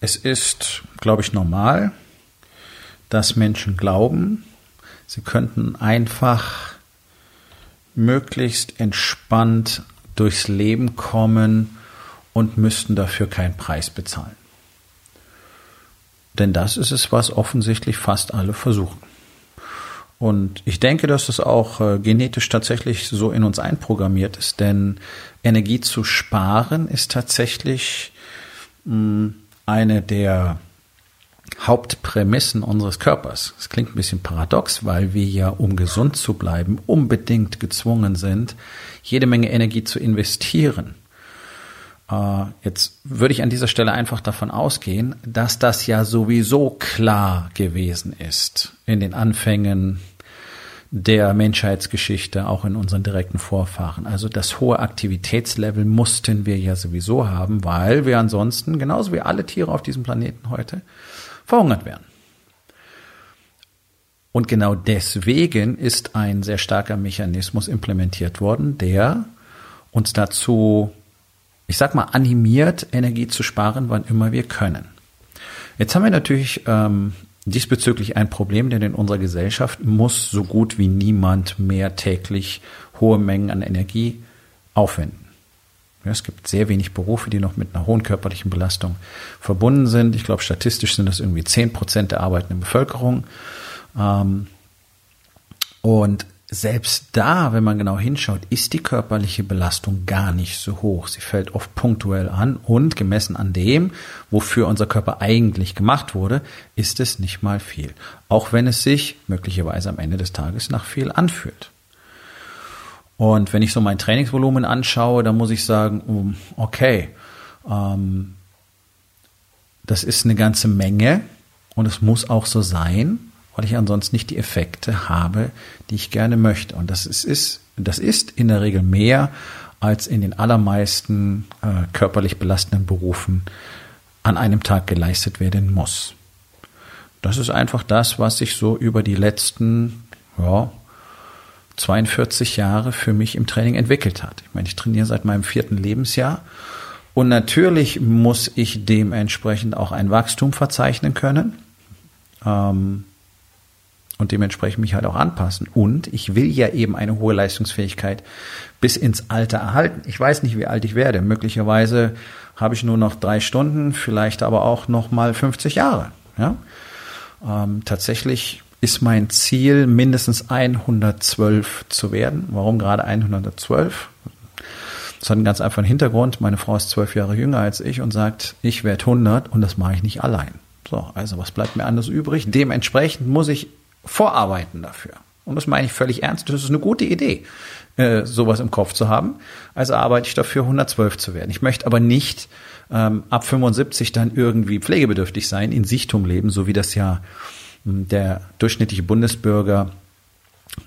Es ist, glaube ich, normal, dass Menschen glauben, sie könnten einfach möglichst entspannt durchs Leben kommen und müssten dafür keinen Preis bezahlen. Denn das ist es, was offensichtlich fast alle versuchen. Und ich denke, dass das auch äh, genetisch tatsächlich so in uns einprogrammiert ist, denn Energie zu sparen ist tatsächlich mh, hm, eine der Hauptprämissen unseres Körpers. Das klingt ein bisschen paradox, weil wir ja, um gesund zu bleiben, unbedingt gezwungen sind, jede Menge Energie zu investieren. Äh, jetzt würde ich an dieser Stelle einfach davon ausgehen, dass das ja sowieso klar gewesen ist in den Anfängen der Menschheitsgeschichte, auch in unseren direkten Vorfahren. Also das hohe Aktivitätslevel mussten wir ja sowieso haben, weil wir ansonsten, genauso wie alle Tiere auf diesem Planeten heute, verhungert werden. Und genau deswegen ist ein sehr starker Mechanismus implementiert worden, der uns dazu, ich sag mal, animiert, Energie zu sparen, wann immer wir können. Jetzt haben wir natürlich ähm, diesbezüglich ein Problem, denn in unserer Gesellschaft muss so gut wie niemand mehr täglich hohe Mengen an Energie aufwenden. Ja, es gibt sehr wenig Berufe, die noch mit einer hohen körperlichen Belastung verbunden sind. Ich glaube, statistisch sind das irgendwie zehn Prozent der arbeitenden Bevölkerung. Ähm, und selbst da, wenn man genau hinschaut, ist die körperliche Belastung gar nicht so hoch. Sie fällt oft punktuell an und gemessen an dem, wofür unser Körper eigentlich gemacht wurde, ist es nicht mal viel. Auch wenn es sich möglicherweise am Ende des Tages nach viel anfühlt. Und wenn ich so mein Trainingsvolumen anschaue, dann muss ich sagen, okay, ähm, das ist eine ganze Menge und es muss auch so sein weil ich ansonsten nicht die Effekte habe, die ich gerne möchte. Und das ist, ist das ist in der Regel mehr als in den allermeisten äh, körperlich belastenden Berufen an einem Tag geleistet werden muss. Das ist einfach das, was sich so über die letzten ja, 42 Jahre für mich im Training entwickelt hat. Ich meine, ich trainiere seit meinem vierten Lebensjahr und natürlich muss ich dementsprechend auch ein Wachstum verzeichnen können. Ähm, und dementsprechend mich halt auch anpassen. Und ich will ja eben eine hohe Leistungsfähigkeit bis ins Alter erhalten. Ich weiß nicht, wie alt ich werde. Möglicherweise habe ich nur noch drei Stunden, vielleicht aber auch noch mal 50 Jahre. Ja? Ähm, tatsächlich ist mein Ziel, mindestens 112 zu werden. Warum gerade 112? Das hat einen ganz einfachen Hintergrund. Meine Frau ist zwölf Jahre jünger als ich und sagt, ich werde 100 und das mache ich nicht allein. So, also was bleibt mir anders übrig? Dementsprechend muss ich vorarbeiten dafür. Und das meine ich völlig ernst. Das ist eine gute Idee, äh, sowas im Kopf zu haben. Also arbeite ich dafür, 112 zu werden. Ich möchte aber nicht ähm, ab 75 dann irgendwie pflegebedürftig sein, in Sichtum leben, so wie das ja ähm, der durchschnittliche Bundesbürger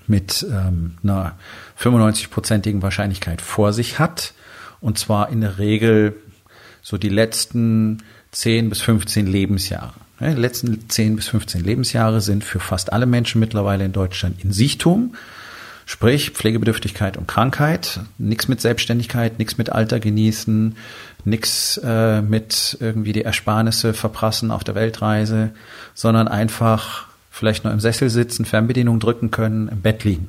mit ähm, einer 95-prozentigen Wahrscheinlichkeit vor sich hat. Und zwar in der Regel so die letzten 10 bis 15 Lebensjahre. Die letzten 10 bis 15 Lebensjahre sind für fast alle Menschen mittlerweile in Deutschland in Sichtum. Sprich, Pflegebedürftigkeit und Krankheit, nichts mit Selbstständigkeit, nichts mit Alter genießen, nichts äh, mit irgendwie die Ersparnisse verprassen auf der Weltreise, sondern einfach vielleicht nur im Sessel sitzen, Fernbedienung drücken können, im Bett liegen.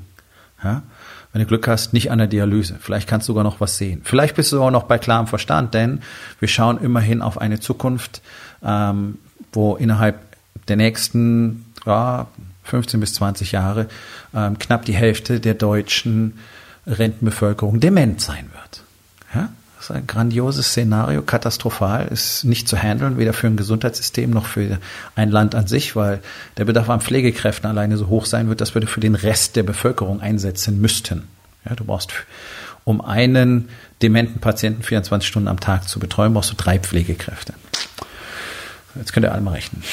Ja? Wenn du Glück hast, nicht an der Dialyse. Vielleicht kannst du sogar noch was sehen. Vielleicht bist du auch noch bei klarem Verstand, denn wir schauen immerhin auf eine Zukunft, ähm, wo innerhalb der nächsten ja, 15 bis 20 Jahre ähm, knapp die Hälfte der deutschen Rentenbevölkerung dement sein wird. Ja? Das ist ein grandioses Szenario, katastrophal, ist nicht zu handeln, weder für ein Gesundheitssystem noch für ein Land an sich, weil der Bedarf an Pflegekräften alleine so hoch sein wird, dass wir für den Rest der Bevölkerung einsetzen müssten. Ja, du brauchst, um einen dementen Patienten 24 Stunden am Tag zu betreuen, brauchst du drei Pflegekräfte. Jetzt könnt ihr alle mal rechnen.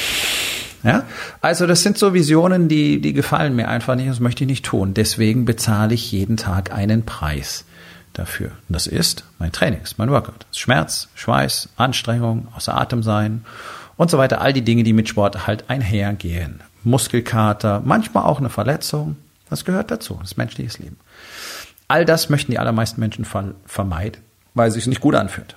Ja, also das sind so Visionen, die, die gefallen mir einfach nicht, das möchte ich nicht tun. Deswegen bezahle ich jeden Tag einen Preis dafür. Und das ist mein Training, ist mein Workout. Ist Schmerz, Schweiß, Anstrengung, außer Atem sein und so weiter. All die Dinge, die mit Sport halt einhergehen. Muskelkater, manchmal auch eine Verletzung. Das gehört dazu. Das ist menschliches Leben. All das möchten die allermeisten Menschen vermeiden, weil es sich nicht gut anfühlt.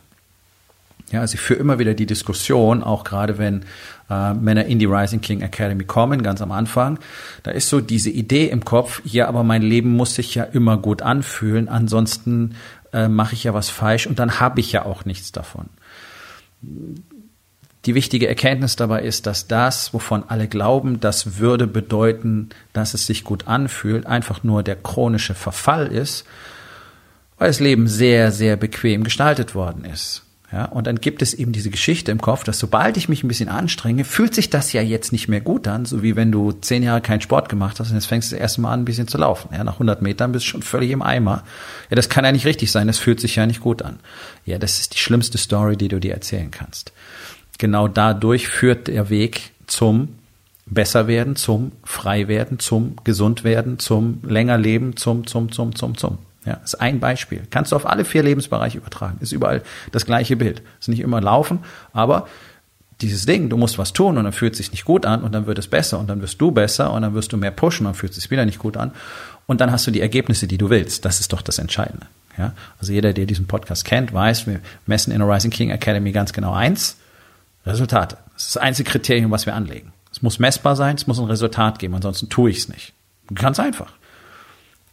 Ja, also ich führe immer wieder die Diskussion, auch gerade wenn äh, Männer in die Rising King Academy kommen, ganz am Anfang, da ist so diese Idee im Kopf, ja, aber mein Leben muss sich ja immer gut anfühlen, ansonsten äh, mache ich ja was falsch und dann habe ich ja auch nichts davon. Die wichtige Erkenntnis dabei ist, dass das, wovon alle glauben, das würde bedeuten, dass es sich gut anfühlt, einfach nur der chronische Verfall ist, weil das Leben sehr, sehr bequem gestaltet worden ist. Ja, und dann gibt es eben diese Geschichte im Kopf, dass sobald ich mich ein bisschen anstrenge, fühlt sich das ja jetzt nicht mehr gut an, so wie wenn du zehn Jahre keinen Sport gemacht hast und jetzt fängst du das erste Mal an, ein bisschen zu laufen. Ja, nach 100 Metern bist du schon völlig im Eimer. Ja, das kann ja nicht richtig sein, das fühlt sich ja nicht gut an. Ja, das ist die schlimmste Story, die du dir erzählen kannst. Genau dadurch führt der Weg zum besser werden, zum frei werden, zum gesund werden, zum länger leben, zum, zum, zum, zum, zum. Ja, ist ein Beispiel. Kannst du auf alle vier Lebensbereiche übertragen. Ist überall das gleiche Bild. Ist nicht immer laufen, aber dieses Ding, du musst was tun und dann fühlt es sich nicht gut an und dann wird es besser und dann wirst du besser und dann wirst du mehr pushen und dann fühlt es sich wieder nicht gut an und dann hast du die Ergebnisse, die du willst. Das ist doch das Entscheidende. Ja, also jeder, der diesen Podcast kennt, weiß, wir messen in der Rising King Academy ganz genau eins. Resultate. Das ist das einzige Kriterium, was wir anlegen. Es muss messbar sein, es muss ein Resultat geben, ansonsten tue ich es nicht. Ganz einfach.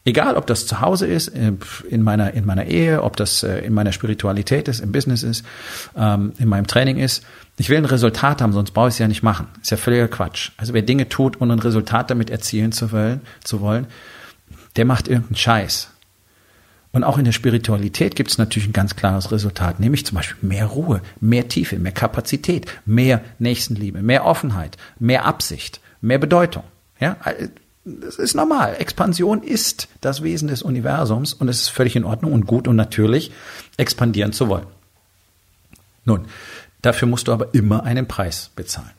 Egal, ob das zu Hause ist, äh, in meiner, in meiner Ehe, ob das äh, in meiner Spiritualität ist, im Business ist, ähm, in meinem Training ist. Ich will ein Resultat haben, sonst brauche ich es ja nicht machen. Ist ja völliger Quatsch. Also wer Dinge tut, um ein Resultat damit erzielen zu wollen, zu wollen, der macht irgendeinen Scheiß. Und auch in der Spiritualität gibt es natürlich ein ganz klares Resultat, nämlich zum Beispiel mehr Ruhe, mehr Tiefe, mehr Kapazität, mehr Nächstenliebe, mehr Offenheit, mehr Absicht, mehr Bedeutung. Ja, das ist normal. Expansion ist das Wesen des Universums und es ist völlig in Ordnung und gut und natürlich, expandieren zu wollen. Nun, dafür musst du aber immer einen Preis bezahlen.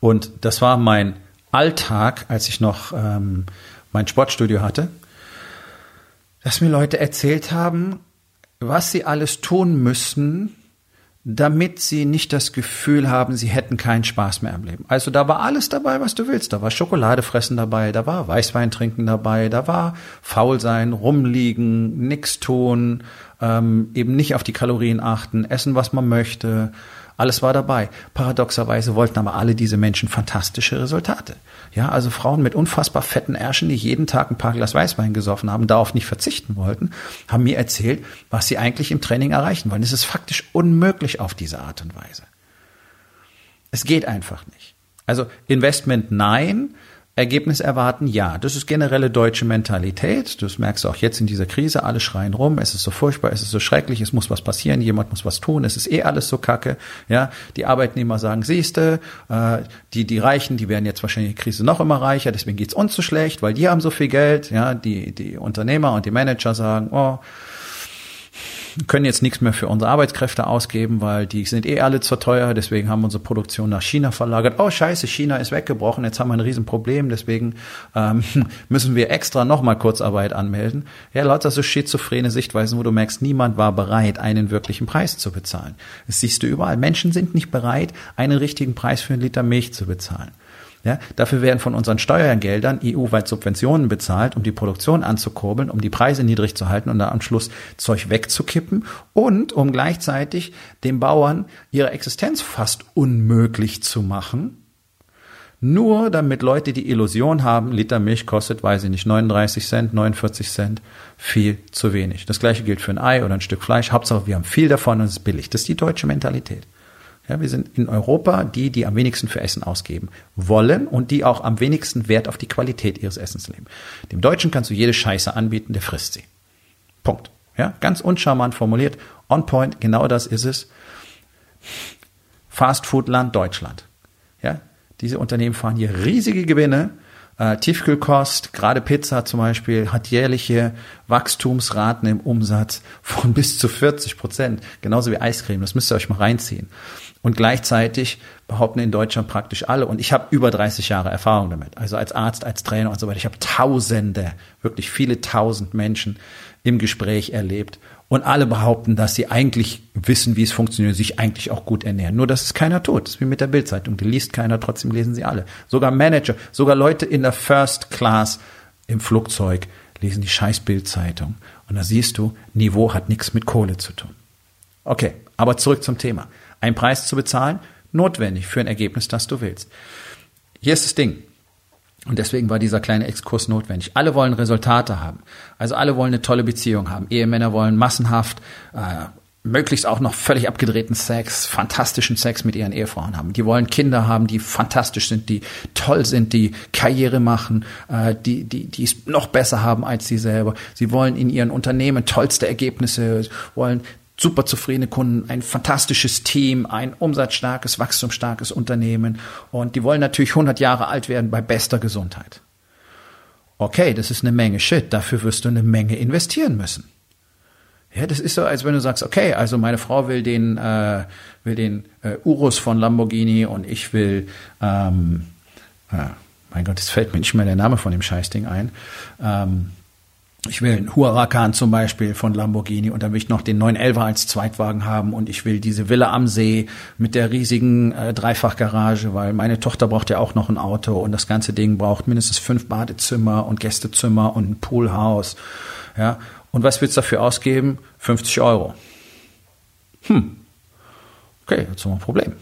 Und das war mein Alltag, als ich noch ähm, mein Sportstudio hatte, dass mir Leute erzählt haben, was sie alles tun müssen, damit sie nicht das Gefühl haben, sie hätten keinen Spaß mehr im Leben. Also da war alles dabei, was du willst. Da war Schokolade fressen dabei, da war Weißwein trinken dabei, da war faul sein, rumliegen, nix tun, ähm, eben nicht auf die Kalorien achten, essen, was man möchte, alles war dabei. Paradoxerweise wollten aber alle diese Menschen fantastische Resultate. Ja, also Frauen mit unfassbar fetten Ärschen, die jeden Tag ein paar Glas Weißwein gesoffen haben, darauf nicht verzichten wollten, haben mir erzählt, was sie eigentlich im Training erreichen wollen. Es ist faktisch unmöglich auf diese Art und Weise. Es geht einfach nicht. Also Investment nein, Ergebnis erwarten? Ja, das ist generelle deutsche Mentalität. Das merkst du auch jetzt in dieser Krise. Alle schreien rum. Es ist so furchtbar, es ist so schrecklich, es muss was passieren, jemand muss was tun. Es ist eh alles so kacke. Ja, die Arbeitnehmer sagen, siehste, äh, die die Reichen, die werden jetzt wahrscheinlich in der Krise noch immer reicher. Deswegen geht's uns so schlecht, weil die haben so viel Geld. Ja, die die Unternehmer und die Manager sagen, oh können jetzt nichts mehr für unsere Arbeitskräfte ausgeben, weil die sind eh alle zu teuer. Deswegen haben wir unsere Produktion nach China verlagert. Oh scheiße, China ist weggebrochen. Jetzt haben wir ein Riesenproblem. Deswegen ähm, müssen wir extra nochmal Kurzarbeit anmelden. Ja, lauter so schizophrene Sichtweisen, wo du merkst, niemand war bereit, einen wirklichen Preis zu bezahlen. Das siehst du überall. Menschen sind nicht bereit, einen richtigen Preis für einen Liter Milch zu bezahlen. Ja, dafür werden von unseren Steuergeldern EU-weit Subventionen bezahlt, um die Produktion anzukurbeln, um die Preise niedrig zu halten und dann am Schluss Zeug wegzukippen und um gleichzeitig den Bauern ihre Existenz fast unmöglich zu machen. Nur damit Leute die Illusion haben, Liter Milch kostet, weiß ich nicht, 39 Cent, 49 Cent, viel zu wenig. Das gleiche gilt für ein Ei oder ein Stück Fleisch. Hauptsache, wir haben viel davon und es ist billig. Das ist die deutsche Mentalität. Ja, wir sind in Europa die, die am wenigsten für Essen ausgeben wollen und die auch am wenigsten Wert auf die Qualität ihres Essens legen. Dem Deutschen kannst du jede Scheiße anbieten, der frisst sie. Punkt. Ja, ganz uncharmant formuliert. On point, genau das ist es. Fastfood-Land Deutschland. Ja, diese Unternehmen fahren hier riesige Gewinne Äh, Tiefkühlkost, gerade Pizza zum Beispiel, hat jährliche Wachstumsraten im Umsatz von bis zu 40 Prozent. Genauso wie Eiscreme. Das müsst ihr euch mal reinziehen. Und gleichzeitig behaupten in Deutschland praktisch alle, und ich habe über 30 Jahre Erfahrung damit, also als Arzt, als Trainer und so weiter, ich habe Tausende, wirklich viele Tausend Menschen im Gespräch erlebt und alle behaupten, dass sie eigentlich wissen, wie es funktioniert, sich eigentlich auch gut ernähren. Nur, dass es keiner tut. Das ist wie mit der Bildzeitung. Die liest keiner, trotzdem lesen sie alle. Sogar Manager, sogar Leute in der First Class im Flugzeug lesen die scheiß Bildzeitung. Und da siehst du, Niveau hat nichts mit Kohle zu tun. Okay, aber zurück zum Thema. Ein Preis zu bezahlen, notwendig für ein Ergebnis, das du willst. Hier ist das Ding. Und deswegen war dieser kleine Exkurs notwendig. Alle wollen Resultate haben. Also alle wollen eine tolle Beziehung haben. Ehemänner wollen massenhaft, äh, möglichst auch noch völlig abgedrehten Sex, fantastischen Sex mit ihren Ehefrauen haben. Die wollen Kinder haben, die fantastisch sind, die toll sind, die Karriere machen, äh, die, die, die es noch besser haben als sie selber. Sie wollen in ihren Unternehmen tollste Ergebnisse, wollen super zufriedene Kunden, ein fantastisches Team, ein umsatzstarkes, wachstumsstarkes Unternehmen und die wollen natürlich 100 Jahre alt werden bei bester Gesundheit. Okay, das ist eine Menge Shit, dafür wirst du eine Menge investieren müssen. Ja, das ist so, als wenn du sagst, okay, also meine Frau will den, äh, will den äh, Urus von Lamborghini und ich will, ähm, äh, mein Gott, es fällt mir nicht mehr der Name von dem Scheißding ein. Ähm, ich will einen Huracan zum Beispiel von Lamborghini und dann will ich noch den 911 als Zweitwagen haben und ich will diese Villa am See mit der riesigen äh, Dreifachgarage, weil meine Tochter braucht ja auch noch ein Auto und das ganze Ding braucht mindestens fünf Badezimmer und Gästezimmer und ein Poolhaus. Ja, und was willst du dafür ausgeben? 50 Euro. Hm. Okay, jetzt haben wir ein Problem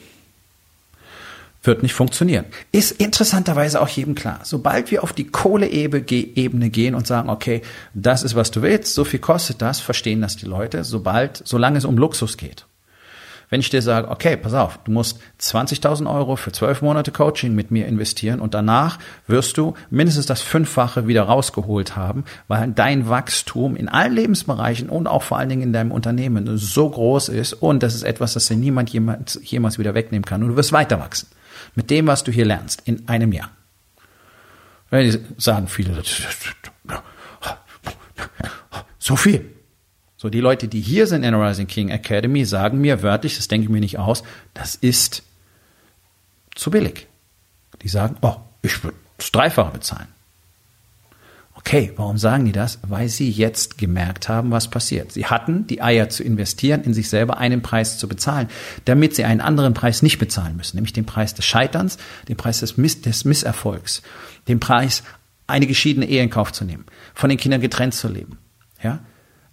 wird nicht funktionieren. Ist interessanterweise auch jedem klar. Sobald wir auf die Kohleebene gehen und sagen, okay, das ist, was du willst, so viel kostet das, verstehen das die Leute, sobald, solange es um Luxus geht. Wenn ich dir sage, okay, pass auf, du musst 20.000 Euro für zwölf Monate Coaching mit mir investieren und danach wirst du mindestens das Fünffache wieder rausgeholt haben, weil dein Wachstum in allen Lebensbereichen und auch vor allen Dingen in deinem Unternehmen so groß ist und das ist etwas, das dir niemand jemals, jemals wieder wegnehmen kann und du wirst weiter wachsen mit dem, was du hier lernst, in einem Jahr. Sagen viele, so viel. So, die Leute, die hier sind in der Rising King Academy, sagen mir wörtlich, das denke ich mir nicht aus, das ist zu billig. Die sagen, oh, ich würde das Dreifache bezahlen. Okay, warum sagen die das? Weil sie jetzt gemerkt haben, was passiert. Sie hatten die Eier zu investieren, in sich selber einen Preis zu bezahlen, damit sie einen anderen Preis nicht bezahlen müssen, nämlich den Preis des Scheiterns, den Preis des, Miss des Misserfolgs, den Preis, eine geschiedene Ehe in Kauf zu nehmen, von den Kindern getrennt zu leben. Ja?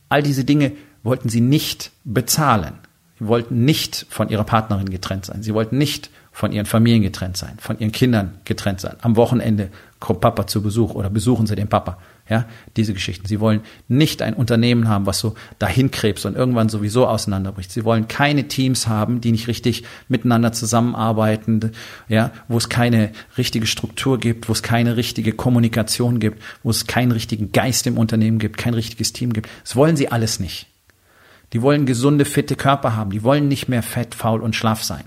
All diese Dinge wollten sie nicht bezahlen. Sie wollten nicht von ihrer Partnerin getrennt sein. Sie wollten nicht von ihren Familien getrennt sein, von ihren Kindern getrennt sein. Am Wochenende kommt Papa zu Besuch oder besuchen sie den Papa. Ja, diese Geschichten. Sie wollen nicht ein Unternehmen haben, was so dahin krebst und irgendwann sowieso auseinanderbricht. Sie wollen keine Teams haben, die nicht richtig miteinander zusammenarbeiten, ja, wo es keine richtige Struktur gibt, wo es keine richtige Kommunikation gibt, wo es keinen richtigen Geist im Unternehmen gibt, kein richtiges Team gibt. Das wollen sie alles nicht. Die wollen gesunde, fitte Körper haben. Die wollen nicht mehr fett, faul und schlaff sein.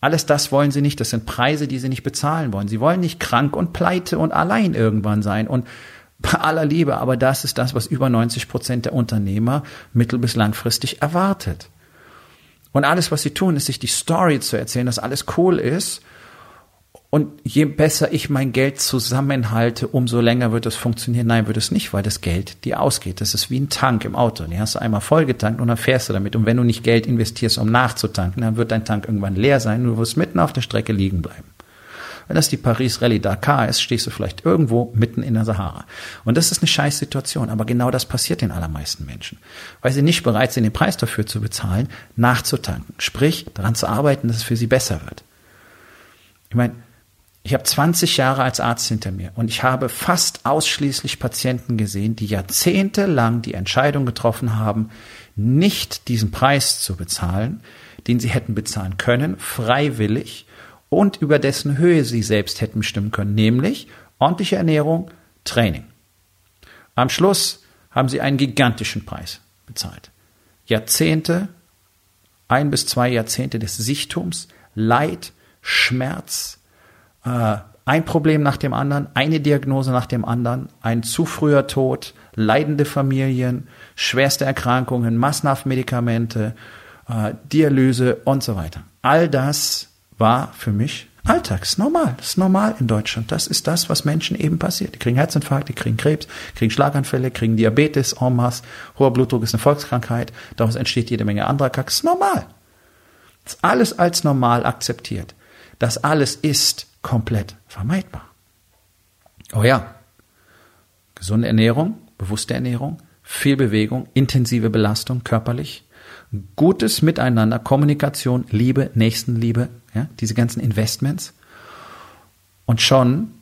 Alles das wollen sie nicht. Das sind Preise, die sie nicht bezahlen wollen. Sie wollen nicht krank und pleite und allein irgendwann sein. Und bei aller Liebe, aber das ist das, was über 90 Prozent der Unternehmer mittel- bis langfristig erwartet. Und alles, was sie tun, ist sich die Story zu erzählen, dass alles cool ist und je besser ich mein Geld zusammenhalte, umso länger wird es funktionieren. Nein, wird es nicht, weil das Geld dir ausgeht. Das ist wie ein Tank im Auto. Den hast du einmal vollgetankt und dann fährst du damit. Und wenn du nicht Geld investierst, um nachzutanken, dann wird dein Tank irgendwann leer sein und du wirst mitten auf der Strecke liegen bleiben. Wenn das die Paris Rallye Dakar ist, stehst du vielleicht irgendwo mitten in der Sahara. Und das ist eine scheiß Situation. Aber genau das passiert den allermeisten Menschen. Weil sie nicht bereit sind, den Preis dafür zu bezahlen, nachzutanken. Sprich, daran zu arbeiten, dass es für sie besser wird. Ich meine, ich habe 20 Jahre als Arzt hinter mir und ich habe fast ausschließlich Patienten gesehen, die jahrzehntelang die Entscheidung getroffen haben, nicht diesen Preis zu bezahlen, den sie hätten bezahlen können, freiwillig und über dessen Höhe sie selbst hätten bestimmen können, nämlich ordentliche Ernährung, Training. Am Schluss haben sie einen gigantischen Preis bezahlt. Jahrzehnte, ein bis zwei Jahrzehnte des Sichtums, Leid, Schmerz, äh, ein Problem nach dem anderen, eine Diagnose nach dem anderen, ein zu früher Tod, leidende Familien, schwerste Erkrankungen, massenhaft Medikamente, äh, Dialyse und so weiter. All das war für mich Alltag, ist normal, das ist normal in Deutschland. Das ist das, was Menschen eben passiert. Die kriegen Herzinfarkt, die kriegen Krebs, kriegen Schlaganfälle, kriegen Diabetes en masse, hoher Blutdruck ist eine Volkskrankheit, daraus entsteht jede Menge anderer Kack, das ist normal. Das ist alles als normal akzeptiert. Das alles ist komplett vermeidbar. Oh ja, gesunde Ernährung, bewusste Ernährung, viel Bewegung, intensive Belastung körperlich, gutes Miteinander, Kommunikation, Liebe, Nächstenliebe, ja, diese ganzen Investments. Und schon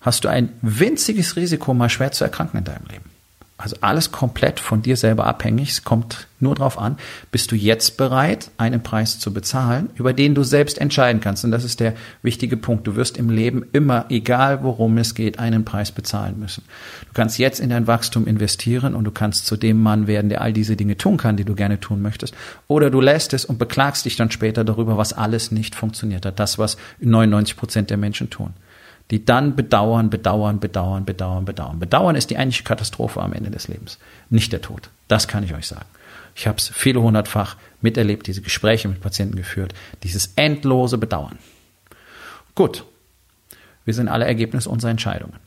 hast du ein winziges Risiko, mal schwer zu erkranken in deinem Leben. Also alles komplett von dir selber abhängig. Es kommt nur darauf an, bist du jetzt bereit, einen Preis zu bezahlen, über den du selbst entscheiden kannst. Und das ist der wichtige Punkt. Du wirst im Leben immer, egal worum es geht, einen Preis bezahlen müssen. Du kannst jetzt in dein Wachstum investieren und du kannst zu dem Mann werden, der all diese Dinge tun kann, die du gerne tun möchtest. Oder du lässt es und beklagst dich dann später darüber, was alles nicht funktioniert hat. Das, was 99 Prozent der Menschen tun die dann bedauern, bedauern, bedauern, bedauern, bedauern. Bedauern ist die eigentliche Katastrophe am Ende des Lebens, nicht der Tod. Das kann ich euch sagen. Ich habe es viele hundertfach miterlebt, diese Gespräche mit Patienten geführt, dieses endlose Bedauern. Gut, wir sind alle Ergebnis unserer Entscheidungen.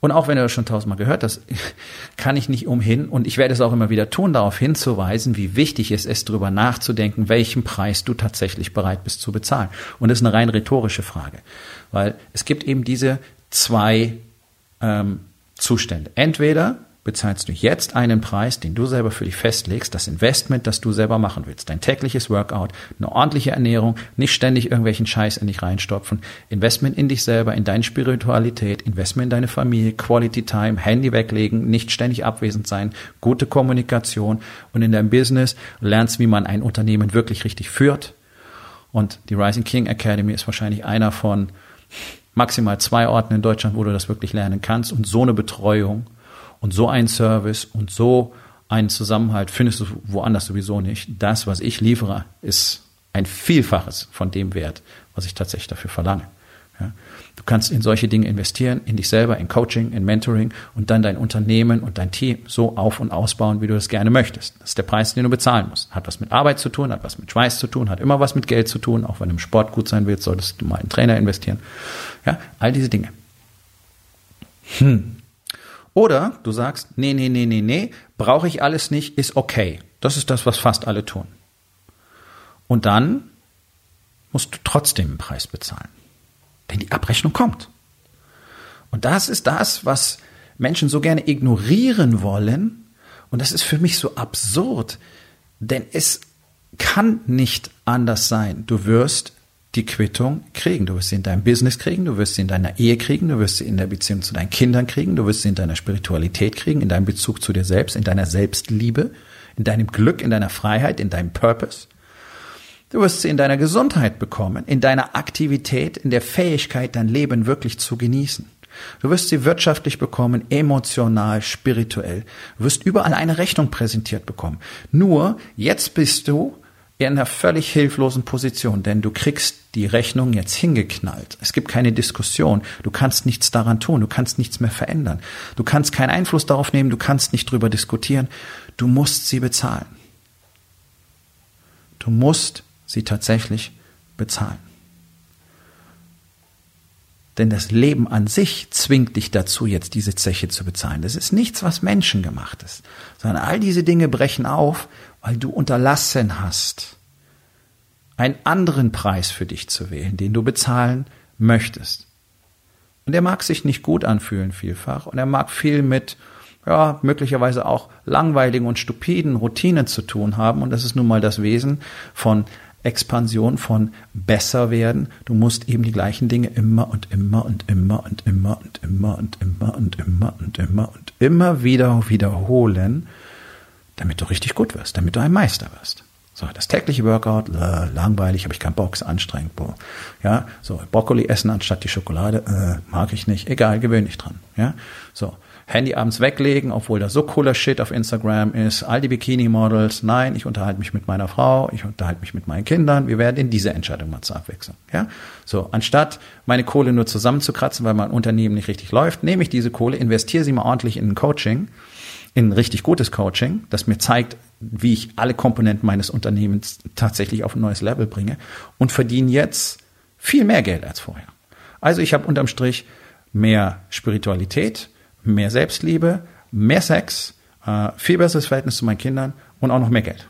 Und auch wenn du das schon tausendmal gehört hast, kann ich nicht umhin, und ich werde es auch immer wieder tun, darauf hinzuweisen, wie wichtig es ist, darüber nachzudenken, welchen Preis du tatsächlich bereit bist zu bezahlen. Und das ist eine rein rhetorische Frage, weil es gibt eben diese zwei ähm, Zustände. Entweder bezahlst du jetzt einen Preis, den du selber für dich festlegst, das Investment, das du selber machen willst, dein tägliches Workout, eine ordentliche Ernährung, nicht ständig irgendwelchen Scheiß in dich reinstopfen, Investment in dich selber, in deine Spiritualität, Investment in deine Familie, Quality Time, Handy weglegen, nicht ständig abwesend sein, gute Kommunikation. Und in deinem Business lernst, wie man ein Unternehmen wirklich richtig führt. Und die Rising King Academy ist wahrscheinlich einer von maximal zwei Orten in Deutschland, wo du das wirklich lernen kannst. Und so eine Betreuung und so ein Service und so einen Zusammenhalt findest du woanders sowieso nicht. Das, was ich liefere, ist ein Vielfaches von dem Wert, was ich tatsächlich dafür verlange. Ja. Du kannst in solche Dinge investieren, in dich selber, in Coaching, in Mentoring und dann dein Unternehmen und dein Team so auf und ausbauen, wie du das gerne möchtest. Das ist der Preis, den du bezahlen musst. Hat was mit Arbeit zu tun, hat was mit Schweiß zu tun, hat immer was mit Geld zu tun. Auch wenn du im Sport gut sein willst, solltest du mal in Trainer investieren. Ja, all diese Dinge. Hm. Oder du sagst, nee, nee, nee, nee, nee, brauche ich alles nicht, ist okay. Das ist das, was fast alle tun. Und dann musst du trotzdem einen Preis bezahlen. Denn die Abrechnung kommt. Und das ist das, was Menschen so gerne ignorieren wollen. Und das ist für mich so absurd. Denn es kann nicht anders sein. Du wirst die Quittung kriegen. Du wirst sie in deinem Business kriegen, du wirst sie in deiner Ehe kriegen, du wirst sie in der Beziehung zu deinen Kindern kriegen, du wirst sie in deiner Spiritualität kriegen, in deinem Bezug zu dir selbst, in deiner Selbstliebe, in deinem Glück, in deiner Freiheit, in deinem Purpose. Du wirst sie in deiner Gesundheit bekommen, in deiner Aktivität, in der Fähigkeit, dein Leben wirklich zu genießen. Du wirst sie wirtschaftlich bekommen, emotional, spirituell. Du wirst überall eine Rechnung präsentiert bekommen. Nur, jetzt bist du in einer völlig hilflosen Position, denn du kriegst die Rechnung jetzt hingeknallt. Es gibt keine Diskussion. Du kannst nichts daran tun. Du kannst nichts mehr verändern. Du kannst keinen Einfluss darauf nehmen. Du kannst nicht drüber diskutieren. Du musst sie bezahlen. Du musst sie tatsächlich bezahlen. Denn das Leben an sich zwingt dich dazu, jetzt diese Zeche zu bezahlen. Das ist nichts, was menschengemacht ist, sondern all diese Dinge brechen auf, weil du unterlassen hast, einen anderen Preis für dich zu wählen, den du bezahlen möchtest. Und er mag sich nicht gut anfühlen vielfach und er mag viel mit, ja, möglicherweise auch langweiligen und stupiden Routinen zu tun haben und das ist nun mal das Wesen von Expansion, von besser werden. Du musst eben die gleichen Dinge immer und immer und immer und immer und immer und immer und immer und immer und immer wieder wiederholen, damit du richtig gut wirst, damit du ein Meister wirst. So, das tägliche Workout, äh, langweilig, habe ich keinen Bock, anstrengend. Boah. Ja, so Brokkoli essen anstatt die Schokolade, äh, mag ich nicht. Egal, gewöhn dich dran. Ja, so Handy abends weglegen, obwohl da so cooler Shit auf Instagram ist, all die Bikini-Models. Nein, ich unterhalte mich mit meiner Frau, ich unterhalte mich mit meinen Kindern. Wir werden in diese Entscheidung mal zur Abwechslung. Ja? So, anstatt meine Kohle nur zusammenzukratzen, weil mein Unternehmen nicht richtig läuft, nehme ich diese Kohle, investiere sie mal ordentlich in ein Coaching, in richtig gutes Coaching, das mir zeigt, wie ich alle Komponenten meines Unternehmens tatsächlich auf ein neues Level bringe und verdiene jetzt viel mehr Geld als vorher. Also ich habe unterm Strich mehr Spiritualität, mehr Selbstliebe, mehr Sex, äh, viel besseres Verhältnis zu meinen Kindern und auch noch mehr Geld.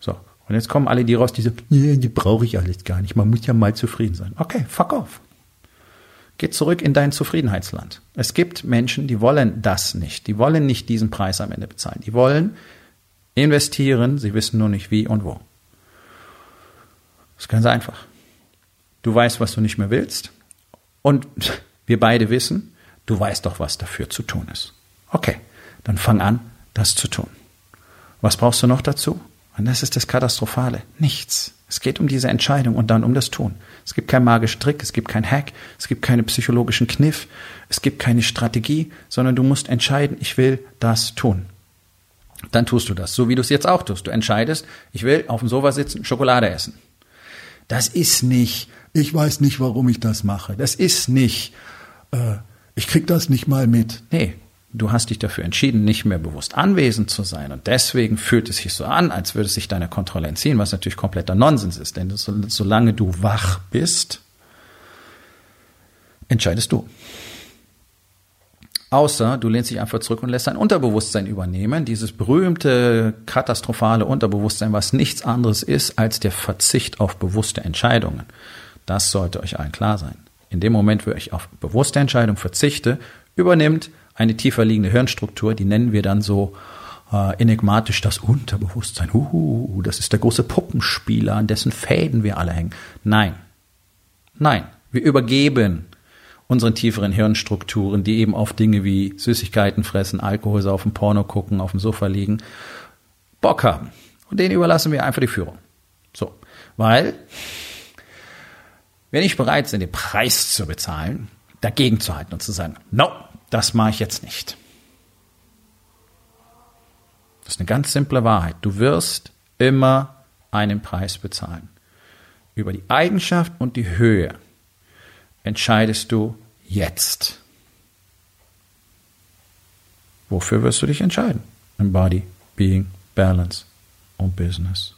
So, und jetzt kommen alle die raus, die sagen, nee, die brauche ich alles gar nicht. Man muss ja mal zufrieden sein. Okay, fuck off. Geh zurück in dein Zufriedenheitsland. Es gibt Menschen, die wollen das nicht. Die wollen nicht diesen Preis am Ende bezahlen. Die wollen investieren, sie wissen nur nicht wie und wo. Das ist ganz einfach. Du weißt, was du nicht mehr willst. Und wir beide wissen, du weißt doch, was dafür zu tun ist. Okay, dann fang an, das zu tun. Was brauchst du noch dazu? Und das ist das Katastrophale. Nichts. Es geht um diese Entscheidung und dann um das Tun. Es gibt keinen magischen Trick, es gibt keinen Hack, es gibt keinen psychologischen Kniff, es gibt keine Strategie, sondern du musst entscheiden, ich will das tun. Dann tust du das, so wie du es jetzt auch tust. Du entscheidest, ich will auf dem Sofa sitzen, Schokolade essen. Das ist nicht, ich weiß nicht, warum ich das mache. Das ist nicht, äh, ich krieg das nicht mal mit. Nee, Du hast dich dafür entschieden, nicht mehr bewusst anwesend zu sein. Und deswegen fühlt es sich so an, als würde es sich deiner Kontrolle entziehen, was natürlich kompletter Nonsens ist. Denn solange du wach bist, entscheidest du. Außer du lehnst dich einfach zurück und lässt dein Unterbewusstsein übernehmen. Dieses berühmte, katastrophale Unterbewusstsein, was nichts anderes ist als der Verzicht auf bewusste Entscheidungen. Das sollte euch allen klar sein. In dem Moment, wo ich auf bewusste Entscheidung verzichte, übernimmt eine tiefer liegende Hirnstruktur, die nennen wir dann so äh, enigmatisch das Unterbewusstsein. Uh, das ist der große Puppenspieler, an dessen Fäden wir alle hängen. Nein, nein, wir übergeben unseren tieferen Hirnstrukturen, die eben auf Dinge wie Süßigkeiten fressen, Alkohol saufen, Porno gucken, auf dem Sofa liegen, Bock haben. Und denen überlassen wir einfach die Führung. So, weil wir nicht bereit sind, den Preis zu bezahlen, dagegen zu halten und zu sagen, no, das mache ich jetzt nicht. Das ist eine ganz simple Wahrheit. Du wirst immer einen Preis bezahlen. Über die Eigenschaft und die Höhe entscheidest du jetzt. Wofür wirst du dich entscheiden? Im Body, Being, Balance und Business.